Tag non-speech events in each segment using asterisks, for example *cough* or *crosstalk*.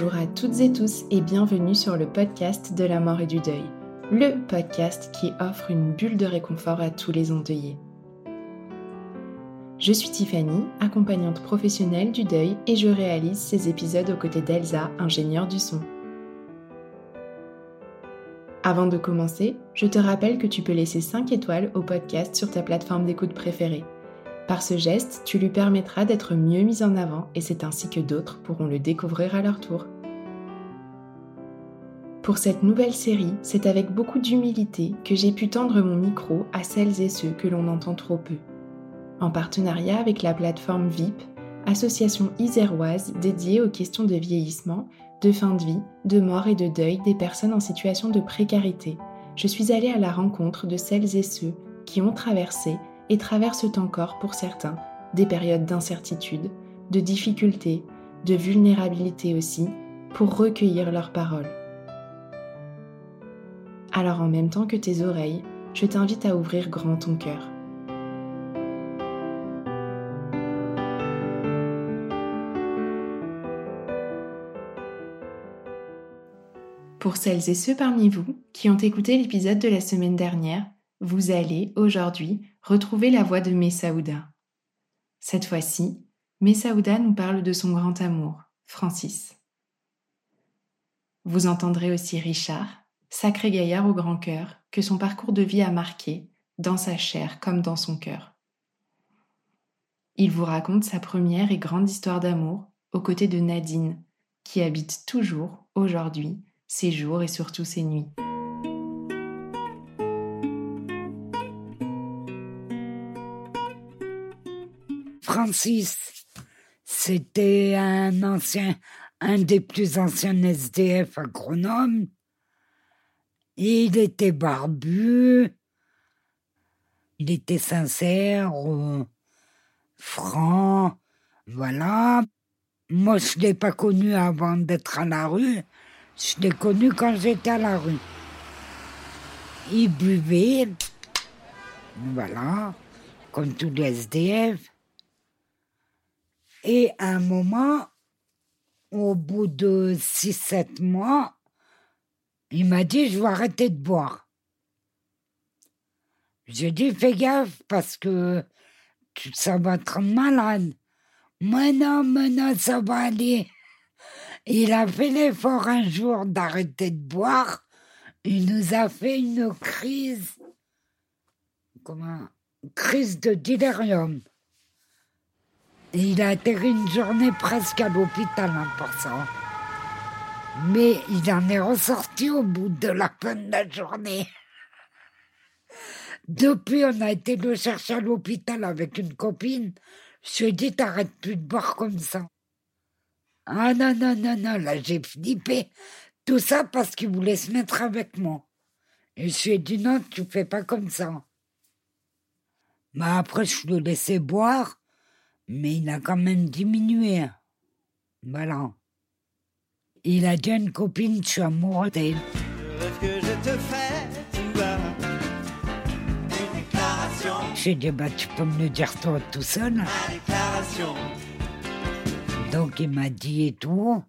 Bonjour à toutes et tous et bienvenue sur le podcast de la mort et du deuil, le podcast qui offre une bulle de réconfort à tous les endeuillés. Je suis Tiffany, accompagnante professionnelle du deuil et je réalise ces épisodes aux côtés d'Elsa, ingénieure du son. Avant de commencer, je te rappelle que tu peux laisser 5 étoiles au podcast sur ta plateforme d'écoute préférée. Par ce geste, tu lui permettras d'être mieux mis en avant et c'est ainsi que d'autres pourront le découvrir à leur tour. Pour cette nouvelle série, c'est avec beaucoup d'humilité que j'ai pu tendre mon micro à celles et ceux que l'on entend trop peu. En partenariat avec la plateforme VIP, association iséroise dédiée aux questions de vieillissement, de fin de vie, de mort et de deuil des personnes en situation de précarité, je suis allée à la rencontre de celles et ceux qui ont traversé et traversent encore pour certains des périodes d'incertitude, de difficulté, de vulnérabilité aussi, pour recueillir leurs paroles. Alors en même temps que tes oreilles, je t'invite à ouvrir grand ton cœur. Pour celles et ceux parmi vous qui ont écouté l'épisode de la semaine dernière, vous allez aujourd'hui retrouver la voix de Messaouda. Cette fois-ci, Messaouda nous parle de son grand amour, Francis. Vous entendrez aussi Richard, sacré gaillard au grand cœur, que son parcours de vie a marqué, dans sa chair comme dans son cœur. Il vous raconte sa première et grande histoire d'amour aux côtés de Nadine, qui habite toujours, aujourd'hui, ses jours et surtout ses nuits. C'était un ancien, un des plus anciens SDF agronomes. Il était barbu, il était sincère, euh, franc, voilà. Moi, je ne l'ai pas connu avant d'être à la rue. Je l'ai connu quand j'étais à la rue. Il buvait, voilà, comme tous les SDF. Et à un moment, au bout de 6-7 mois, il m'a dit, je vais arrêter de boire. J'ai dit, fais gaffe parce que ça va être malade. Mais non, mais non, ça va aller. Il a fait l'effort un jour d'arrêter de boire. Il nous a fait une crise. Comment Crise de délirium. Il a atterri une journée presque à l'hôpital en passant. Mais il en est ressorti au bout de la fin de la journée. Depuis, on a été le chercher à l'hôpital avec une copine. Je lui ai dit, t'arrêtes plus de boire comme ça. Ah non, non, non, non, là j'ai flippé. Tout ça parce qu'il voulait se mettre avec moi. Et je lui ai dit, non, tu fais pas comme ça. Mais après, je le laissais boire mais il a quand même diminué. Voilà. Il a dit à une copine, je suis amoureux d'elle. J'ai dit, bah, tu peux me le dire toi tout seul. Donc il m'a dit et tout.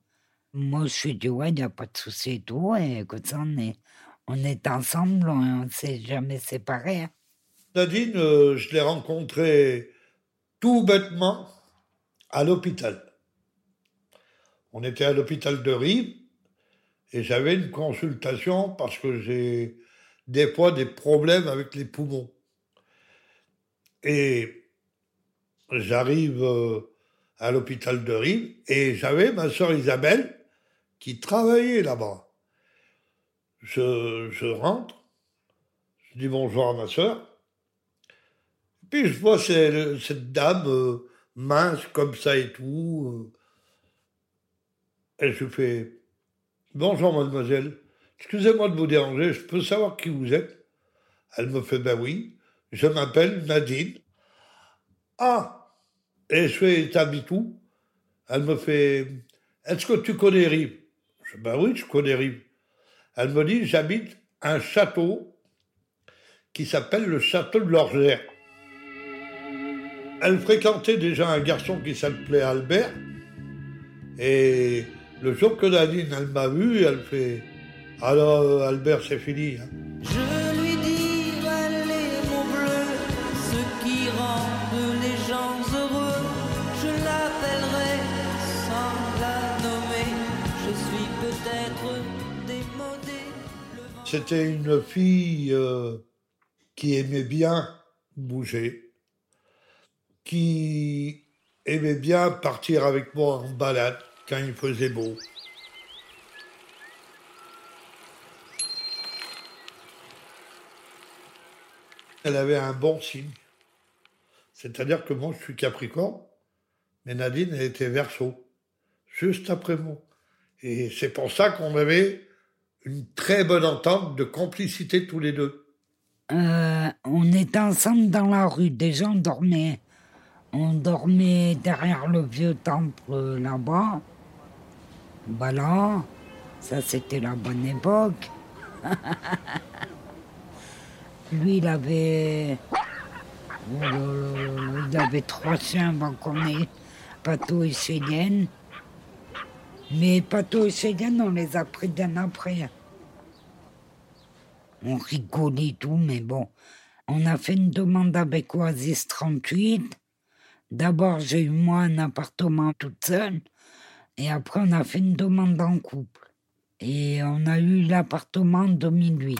Moi, je suis dit, ouais, il n'y a pas de souci et tout. Et écoute, on est, on est ensemble, on ne s'est jamais séparés. Hein. Nadine, euh, je l'ai rencontrée tout bêtement à l'hôpital. On était à l'hôpital de Rive et j'avais une consultation parce que j'ai des fois des problèmes avec les poumons. Et j'arrive euh, à l'hôpital de Rive et j'avais ma soeur Isabelle qui travaillait là-bas. Je, je, rentre, je dis bonjour à ma soeur, puis je vois cette, dame euh, mince comme ça et tout. Euh, et je fais bonjour mademoiselle, excusez-moi de vous déranger, je peux savoir qui vous êtes? Elle me fait ben oui, je m'appelle Nadine. Ah et je fais, t'habites où? Elle me fait, est-ce que tu connais Rive? Je ben oui, je connais Rive. Elle me dit, j'habite un château qui s'appelle le château de l'Orgère. Elle fréquentait déjà un garçon qui s'appelait Albert. Et le jour que Nadine, elle m'a vu, elle fait Alors, Albert, c'est fini. Hein. C'était une fille euh, qui aimait bien bouger, qui aimait bien partir avec moi en balade quand il faisait beau. Elle avait un bon signe. C'est-à-dire que moi, je suis Capricorne, mais Nadine, elle était Verseau, juste après moi. Et c'est pour ça qu'on avait une très bonne entente de complicité tous les deux. Euh, on était ensemble dans la rue, des gens dormaient. On dormait derrière le vieux temple euh, là-bas. Voilà, ça c'était la bonne époque. *laughs* Lui, il avait. Oh il avait trois chiens avant qu'on ait Pato et Chélienne. Mais Pato et Cheyenne, on les a pris bien après. On rigolait tout, mais bon. On a fait une demande avec Oasis 38. D'abord, j'ai eu moi un appartement toute seule. Et après, on a fait une demande en couple. Et on a eu l'appartement en 2008.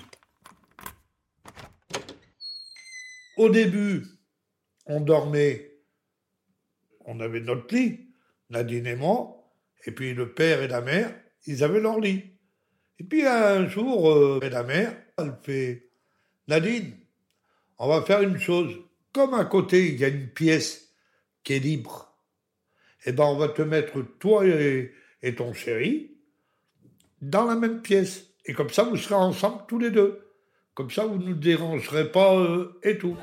Au début, on dormait, on avait notre lit, Nadine et moi, et puis le père et la mère, ils avaient leur lit. Et puis un jour, euh, la mère, elle fait Nadine, on va faire une chose. Comme à côté, il y a une pièce qui est libre, eh ben on va te mettre toi et, ton chéri dans la même pièce. Et comme ça, vous serez ensemble tous les deux. Comme ça, vous ne nous dérangerez pas euh, et tout.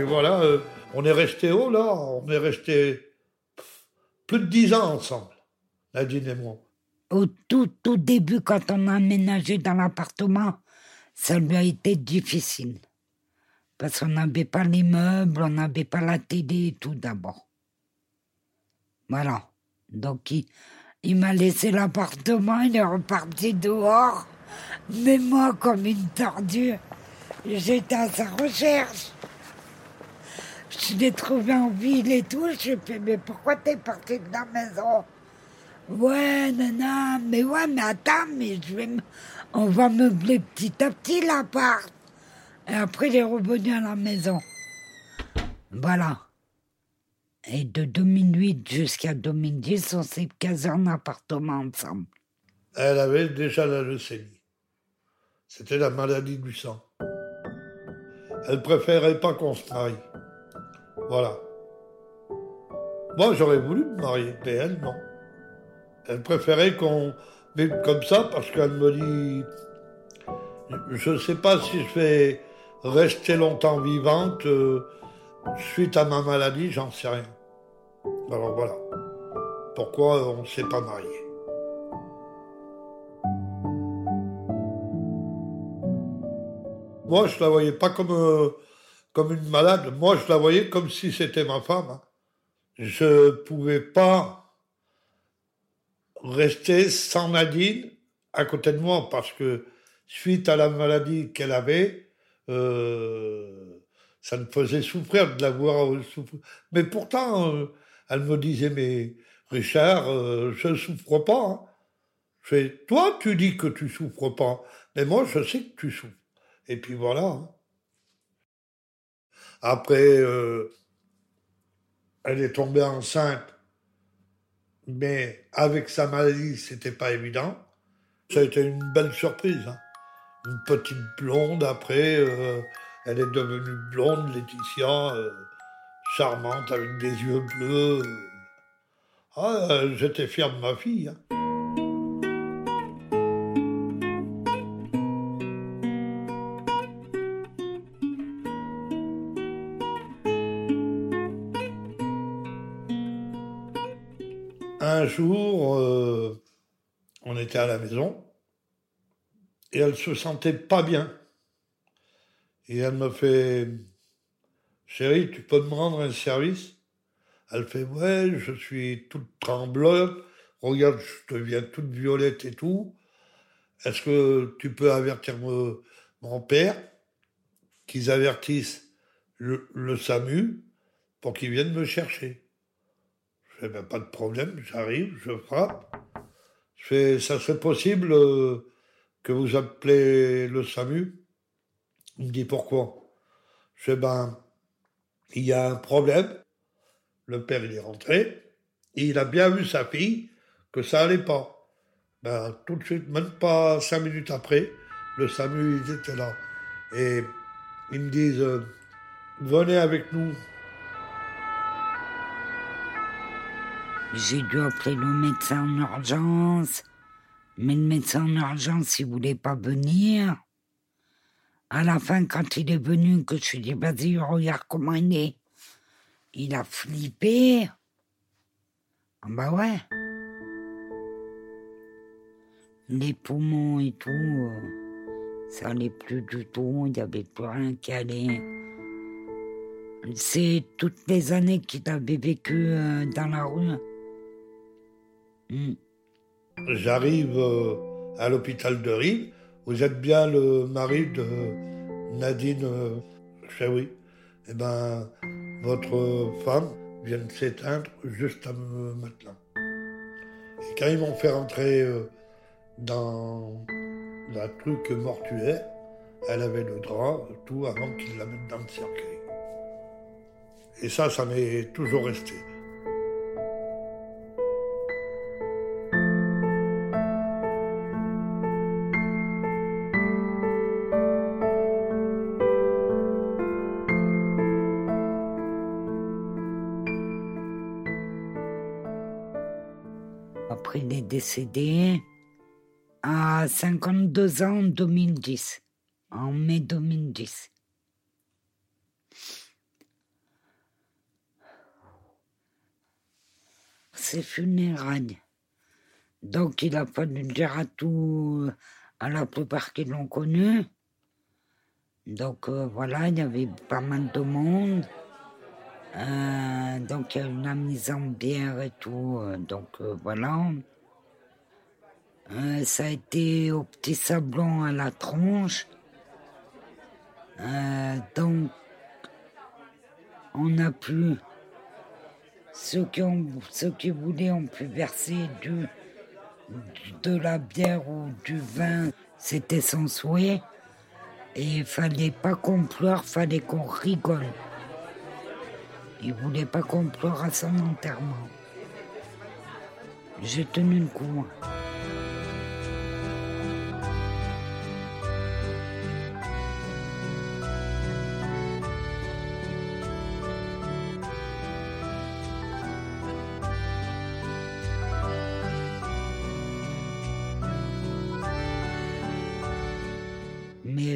Et voilà, euh, on est resté haut là, on est resté plus de dix ans ensemble, Nadine et moi. Au tout, tout début, quand on a aménagé dans l'appartement, ça lui a été difficile. Parce qu'on n'avait pas les meubles, on n'avait pas la télé et tout d'abord. Voilà. Donc il, il m'a laissé l'appartement, il est reparti dehors. Mais moi, comme une tordue, j'étais à sa recherche. Je l'ai trouvé en ville et tout. Je fais, mais pourquoi t'es parti de la maison? Ouais, nana, mais ouais, mais attends, mais je vais on va meubler petit à petit l'appart. Et après, il est revenu à la maison. Voilà. Et de 2008 jusqu'à 2010, on s'est casé en appartement ensemble. Elle avait déjà la leucémie. C'était la maladie du sang. Elle préférait pas qu'on se marie. Voilà. Moi, j'aurais voulu me marier, mais elle, non. Elle préférait qu'on vive comme ça parce qu'elle me dit Je ne sais pas si je vais rester longtemps vivante euh, suite à ma maladie, j'en sais rien. Alors voilà. Pourquoi on ne s'est pas marié? Moi, je la voyais pas comme. Euh, comme une malade. Moi, je la voyais comme si c'était ma femme. Hein. Je ne pouvais pas rester sans Nadine à côté de moi parce que suite à la maladie qu'elle avait, euh, ça me faisait souffrir de la voir souffrir. Mais pourtant, euh, elle me disait, mais Richard, je ne souffre pas. Hein. Toi, tu dis que tu souffres pas, mais moi, je sais que tu souffres. Et puis voilà. Hein. Après, elle est tombée enceinte, mais avec sa maladie, c'était pas évident. Ça a été une belle surprise. Hein. Une petite blonde après, euh, elle est devenue blonde, Laetitia, euh, charmante avec des yeux bleus. Ah, j'étais fier de ma fille. Hein. Euh, on était à la maison et elle se sentait pas bien. Et elle me fait Chérie, tu peux me rendre un service? Elle fait Ouais, je suis toute tremblante. Regarde, je deviens toute violette et tout. Est-ce que tu peux avertir mon père qu'ils avertissent le SAMU pour qu'ils viennent me chercher? Je fais, ben, pas de problème, j'arrive, je frappe. Je fais, ça serait possible euh, que vous appelez le SAMU? Il me dit pourquoi? Je fais, ben, il y a un problème. Le père, il est rentré. Il a bien vu sa fille que ça allait pas. Ben, tout de suite, même pas cinq minutes après, le SAMU, ils étaient là. Et ils me disent, euh, venez avec nous J'ai dû appeler le médecin en urgence, mais le médecin en urgence, il voulait pas venir. À la fin, quand il est venu, que je lui ai dit, vas-y, regarde comment il est. Il a flippé. Ah bah ouais. Les poumons et tout, euh, ça allait plus du tout, il n'y avait plus rien qui allait. C'est toutes les années qu'il avait vécu euh, dans la rue. Hmm. J'arrive euh, à l'hôpital de Rive. Vous êtes bien le mari de Nadine euh, oui. Eh ben, votre femme vient de s'éteindre juste à maintenant. Et quand ils m'ont fait rentrer euh, dans la truc mortuaire, elle avait le drap, tout, avant qu'ils la mettent dans le cercueil. Et ça, ça m'est toujours resté. Décédé à 52 ans en 2010, en mai 2010. C'est funérailles. Donc il a fallu dire à tout, à la plupart qui l'ont connu. Donc euh, voilà, il y avait pas mal de monde. Euh, donc il y a eu la mise en bière et tout. Euh, donc voilà. Euh, ça a été au petit sablon à la tronche. Euh, donc, on a pu. Ceux qui, ont, ceux qui voulaient ont pu verser du, de la bière ou du vin. C'était son souhait. Et il fallait pas qu'on pleure, fallait qu'on rigole. Il voulait pas qu'on pleure à son enterrement. J'ai tenu le coup.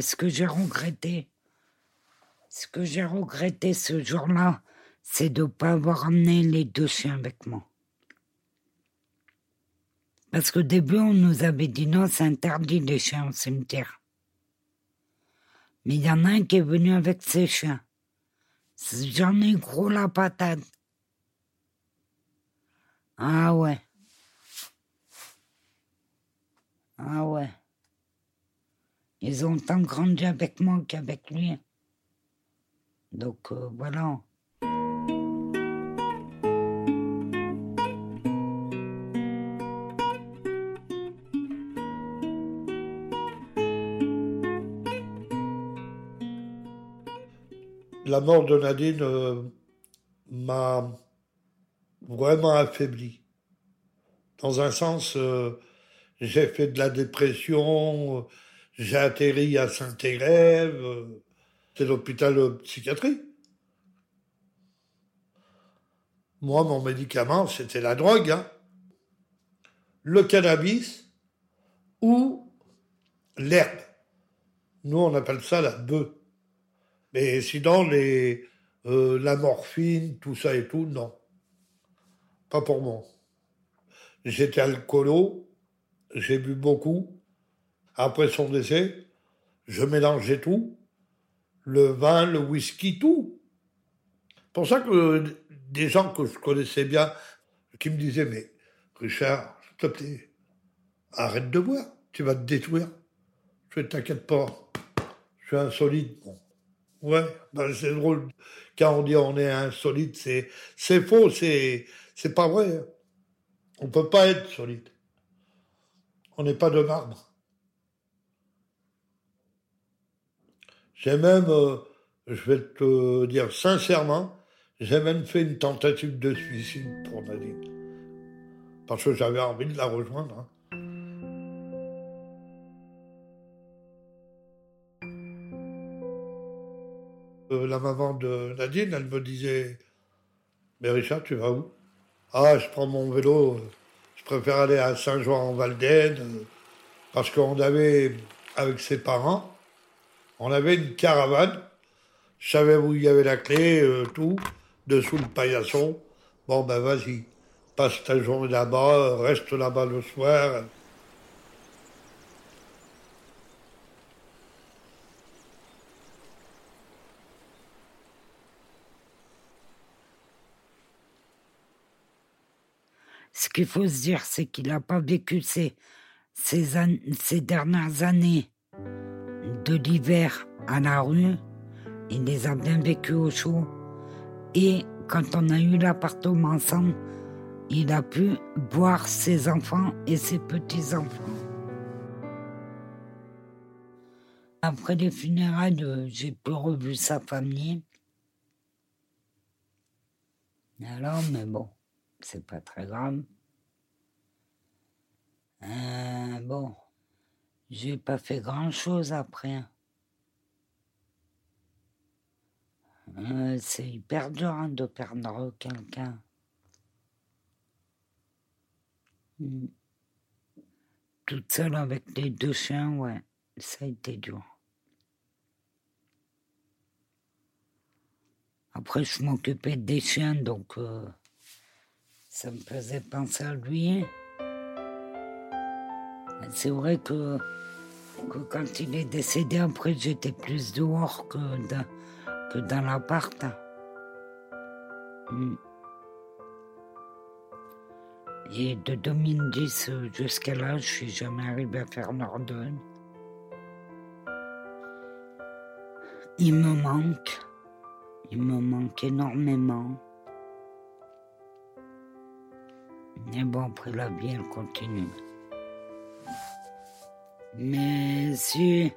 Ce que j'ai regretté, ce que j'ai regretté ce jour-là, c'est de ne pas avoir amené les deux chiens avec moi. Parce qu'au début, on nous avait dit non, c'est interdit les chiens au cimetière. Mais il y en a un qui est venu avec ses chiens. J'en ai gros la patate. Ah ouais. Ah ouais. Ils ont tant grandi avec moi qu'avec lui. Donc euh, voilà. La mort de Nadine euh, m'a vraiment affaibli. Dans un sens, euh, j'ai fait de la dépression, j'ai atterri à Saint-Élève, c'est l'hôpital psychiatrie. Moi, mon médicament, c'était la drogue, hein. le cannabis ou l'herbe. Nous, on appelle ça la bœuf. Mais sinon, les, euh, la morphine, tout ça et tout, non. Pas pour moi. J'étais alcoolo, j'ai bu beaucoup. Après son décès, je mélangeais tout. Le vin, le whisky, tout. Pour ça que des gens que je connaissais bien, qui me disaient, mais Richard, arrête de boire, tu vas te détruire. Je ne t'inquiète pas, je suis insolite. Bon. Ouais, ben c'est drôle. Quand on dit on est insolite, c'est, c'est faux, c'est, c'est pas vrai. On peut pas être solide. On n'est pas de marbre. J'ai même, euh, je vais te dire sincèrement, j'ai même fait une tentative de suicide pour Nadine. Parce que j'avais envie de la rejoindre. Hein. Euh, la maman de Nadine, elle me disait Mais Richard, tu vas où? Ah, je prends mon vélo, je préfère aller à Saint-Jean-en-Valdaine, euh, parce qu'on avait, avec ses parents, on avait une caravane. Je savais où il y avait la clé, euh, tout, dessous le paillasson. Bon, ben vas-y, passe ta journée là-bas, reste là-bas le soir. Ce qu'il faut se dire, c'est qu'il n'a pas vécu ces, ces, ces, dernières années de l'hiver à la rue. Il les a bien vécues au chaud. Et quand on a eu l'appartement ensemble, il a pu voir ses enfants et ses petits-enfants. Après les funérailles, j'ai plus revu sa famille. Alors, mais bon, c'est pas très grave. Euh, bon, j'ai pas fait grand chose après. Euh, c'est hyper dur hein, de perdre quelqu'un. Hmm. Toute seule avec les deux chiens, ouais, ça a été dur. Après, je m'occupais des chiens, donc euh, ça me faisait penser à lui. C'est vrai que, que, quand il est décédé, après, j'étais plus dehors que dans, que dans l'appart. Hmm. Et de 2010 jusqu'à là, je suis jamais arrivé à faire l'ordonne. Il me manque. Il me manque énormément. Mais bon, après la vie, elle continue. Mais si,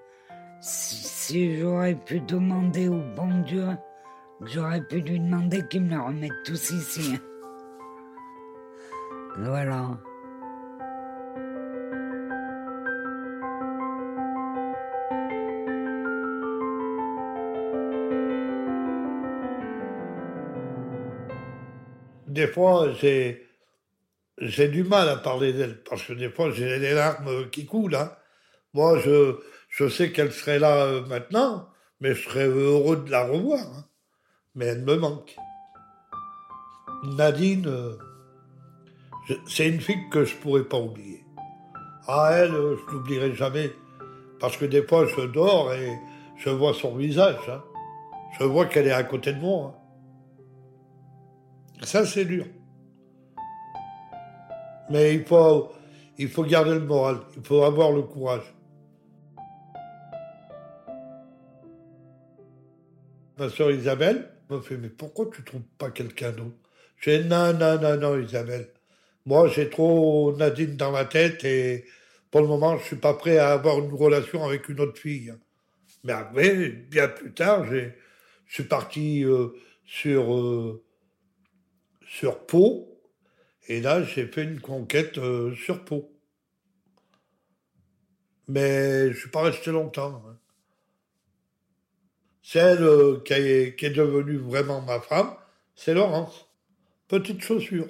si, j'aurais pu demander au bon Dieu, j'aurais pu lui demander qu'il me le remette tous ici. Voilà. Des fois, j'ai j'ai du mal à parler d'elle parce que des fois j'ai les larmes qui coulent. Hein. Moi, je, sais qu'elle serait là euh, maintenant, mais je serais heureux de la revoir. Hein. Mais elle me manque. Nadine, euh, c'est une fille que je pourrais pas oublier. Ah, elle, euh, je l'oublierai jamais. Parce que des fois, je dors et je vois son visage. Hein. Je vois qu'elle est à côté de moi. Hein. Ça, c'est dur. Mais il faut garder le moral. Il faut avoir le courage. Ma soeur Isabelle me fait Mais pourquoi tu trouves pas quelqu'un d'autre? J'ai Non, non, non, non, Isabelle. Moi, j'ai trop Nadine dans la tête et pour le moment, je suis pas prêt à avoir une relation avec une autre fille. Mais après, bien plus tard, je suis parti euh, sur, euh, sur Pau. Et là, j'ai fait une conquête euh, sur Pau. Mais je suis pas resté longtemps. Hein. Celle qui, est, qui est devenue vraiment ma femme, c'est Laurence. Petite chaussure.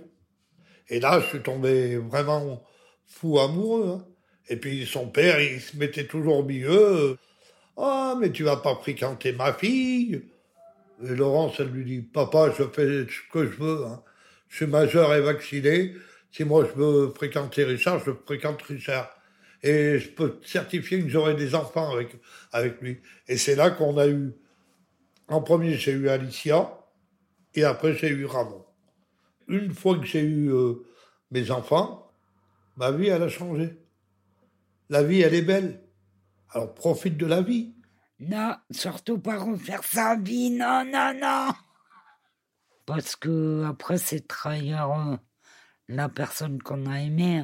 Et là, je suis tombé vraiment fou amoureux. Hein. Et puis son père, il se mettait toujours au milieu. Ah, mais tu vas pas fréquenter ma fille. Et Laurence, elle lui dit, papa, je fais ce que je veux. Hein. Je suis majeur et vacciné. Si moi je veux fréquenter Richard, je fréquente Richard. Et je peux certifier que j'aurai des enfants avec, avec lui. Et c'est là qu'on a eu, en premier, j'ai eu Alicia, et après, j'ai eu Ramon. Une fois que j'ai eu euh, mes enfants, ma vie, elle a changé. La vie, elle est belle. Alors profite de la vie. Non, surtout pas refaire sa vie, non, non, non. Parce que après, c'est trahir euh, la personne qu'on a aimée.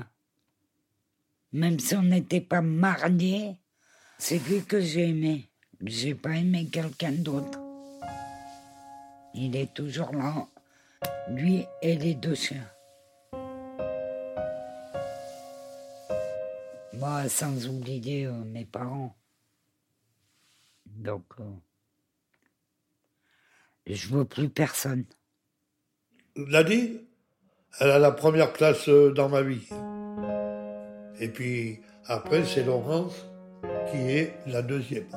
Même si on n'était pas mariés, c'est lui que j'ai aimé. J'ai pas aimé quelqu'un d'autre. Il est toujours là, lui et les deux chiens. Moi, sans oublier euh, mes parents. Donc, euh, je veux plus personne. Nadine, elle a la première place euh, dans ma vie. Et puis après, c'est Laurence qui est la deuxième.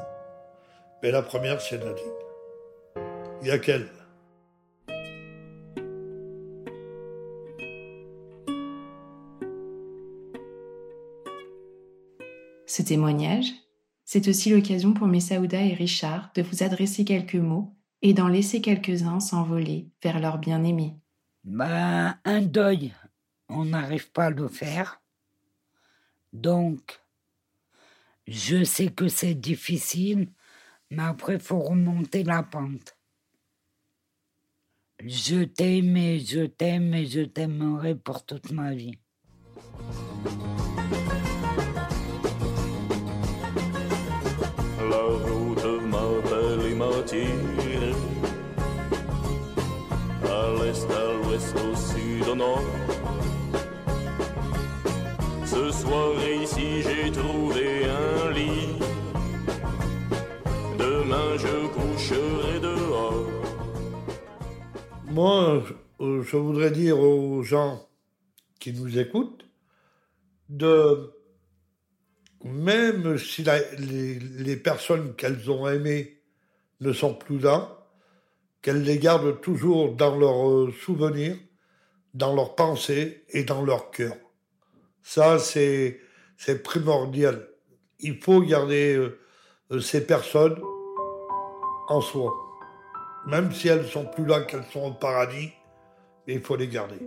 Mais la première, c'est Nadine. Il y a qu'elle. Ce témoignage, c'est aussi l'occasion pour Messaouda et Richard de vous adresser quelques mots et d'en laisser quelques-uns s'envoler vers leur bien-aimé. Ben, un deuil, on n'arrive pas à le faire. Donc, je sais que c'est difficile, mais après, il faut remonter la pente. Je t'aime et je t'aime et je t'aimerai pour toute ma vie. Ce soir ici j'ai trouvé un lit. Demain je coucherai dehors. Moi, je voudrais dire aux gens qui nous écoutent de même si les, les, personnes qu'elles ont aimées ne sont plus là, qu'elles les gardent toujours dans leurs euh, souvenirs, dans leurs pensées et dans leur cœur. Ça, c'est, c'est primordial. Il faut garder euh, euh, ces personnes en soi. Même si elles sont plus là, qu'elles sont au paradis, il faut les garder.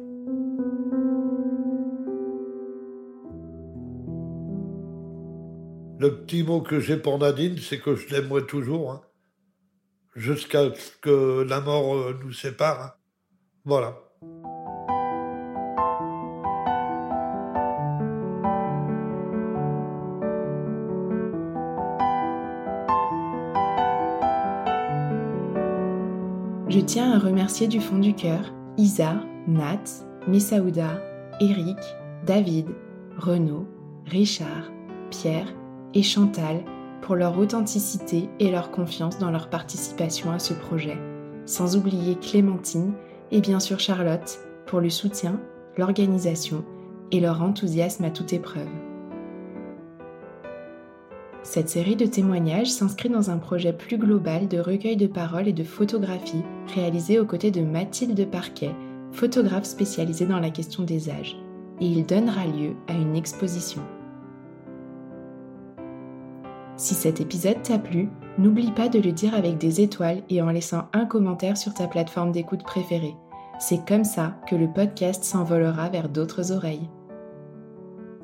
Le petit mot que j'ai pour Nadine, c'est que je l'aimerai toujours. Hein jusqu'à ce que la mort euh, nous sépare. Hein. Voilà. Je tiens à remercier du fond du cœur Isa, Nat, Messaouda, Eric, David, Renaud, Richard, Pierre et Chantal pour leur authenticité et leur confiance dans leur participation à ce projet, sans oublier Clémentine et bien sûr Charlotte pour le soutien, l'organisation et leur enthousiasme à toute épreuve. Cette série de témoignages s'inscrit dans un projet plus global de recueil de paroles et de photographies réalisé aux côtés de Mathilde Parquet, photographe spécialisée dans la question des âges, et il donnera lieu à une exposition. Si cet épisode t'a plu, n'oublie pas de le dire avec des étoiles et en laissant un commentaire sur ta plateforme d'écoute préférée. C'est comme ça que le podcast s'envolera vers d'autres oreilles.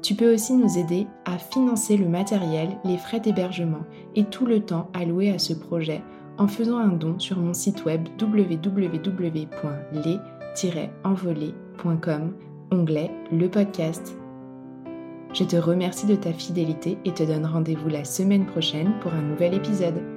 Tu peux aussi nous aider à financer le matériel, les frais d'hébergement et tout le temps alloué à ce projet en faisant un don sur mon site web www.les-envolé.com, onglet Le podcast. Je te remercie de ta fidélité et te donne rendez-vous la semaine prochaine pour un nouvel épisode.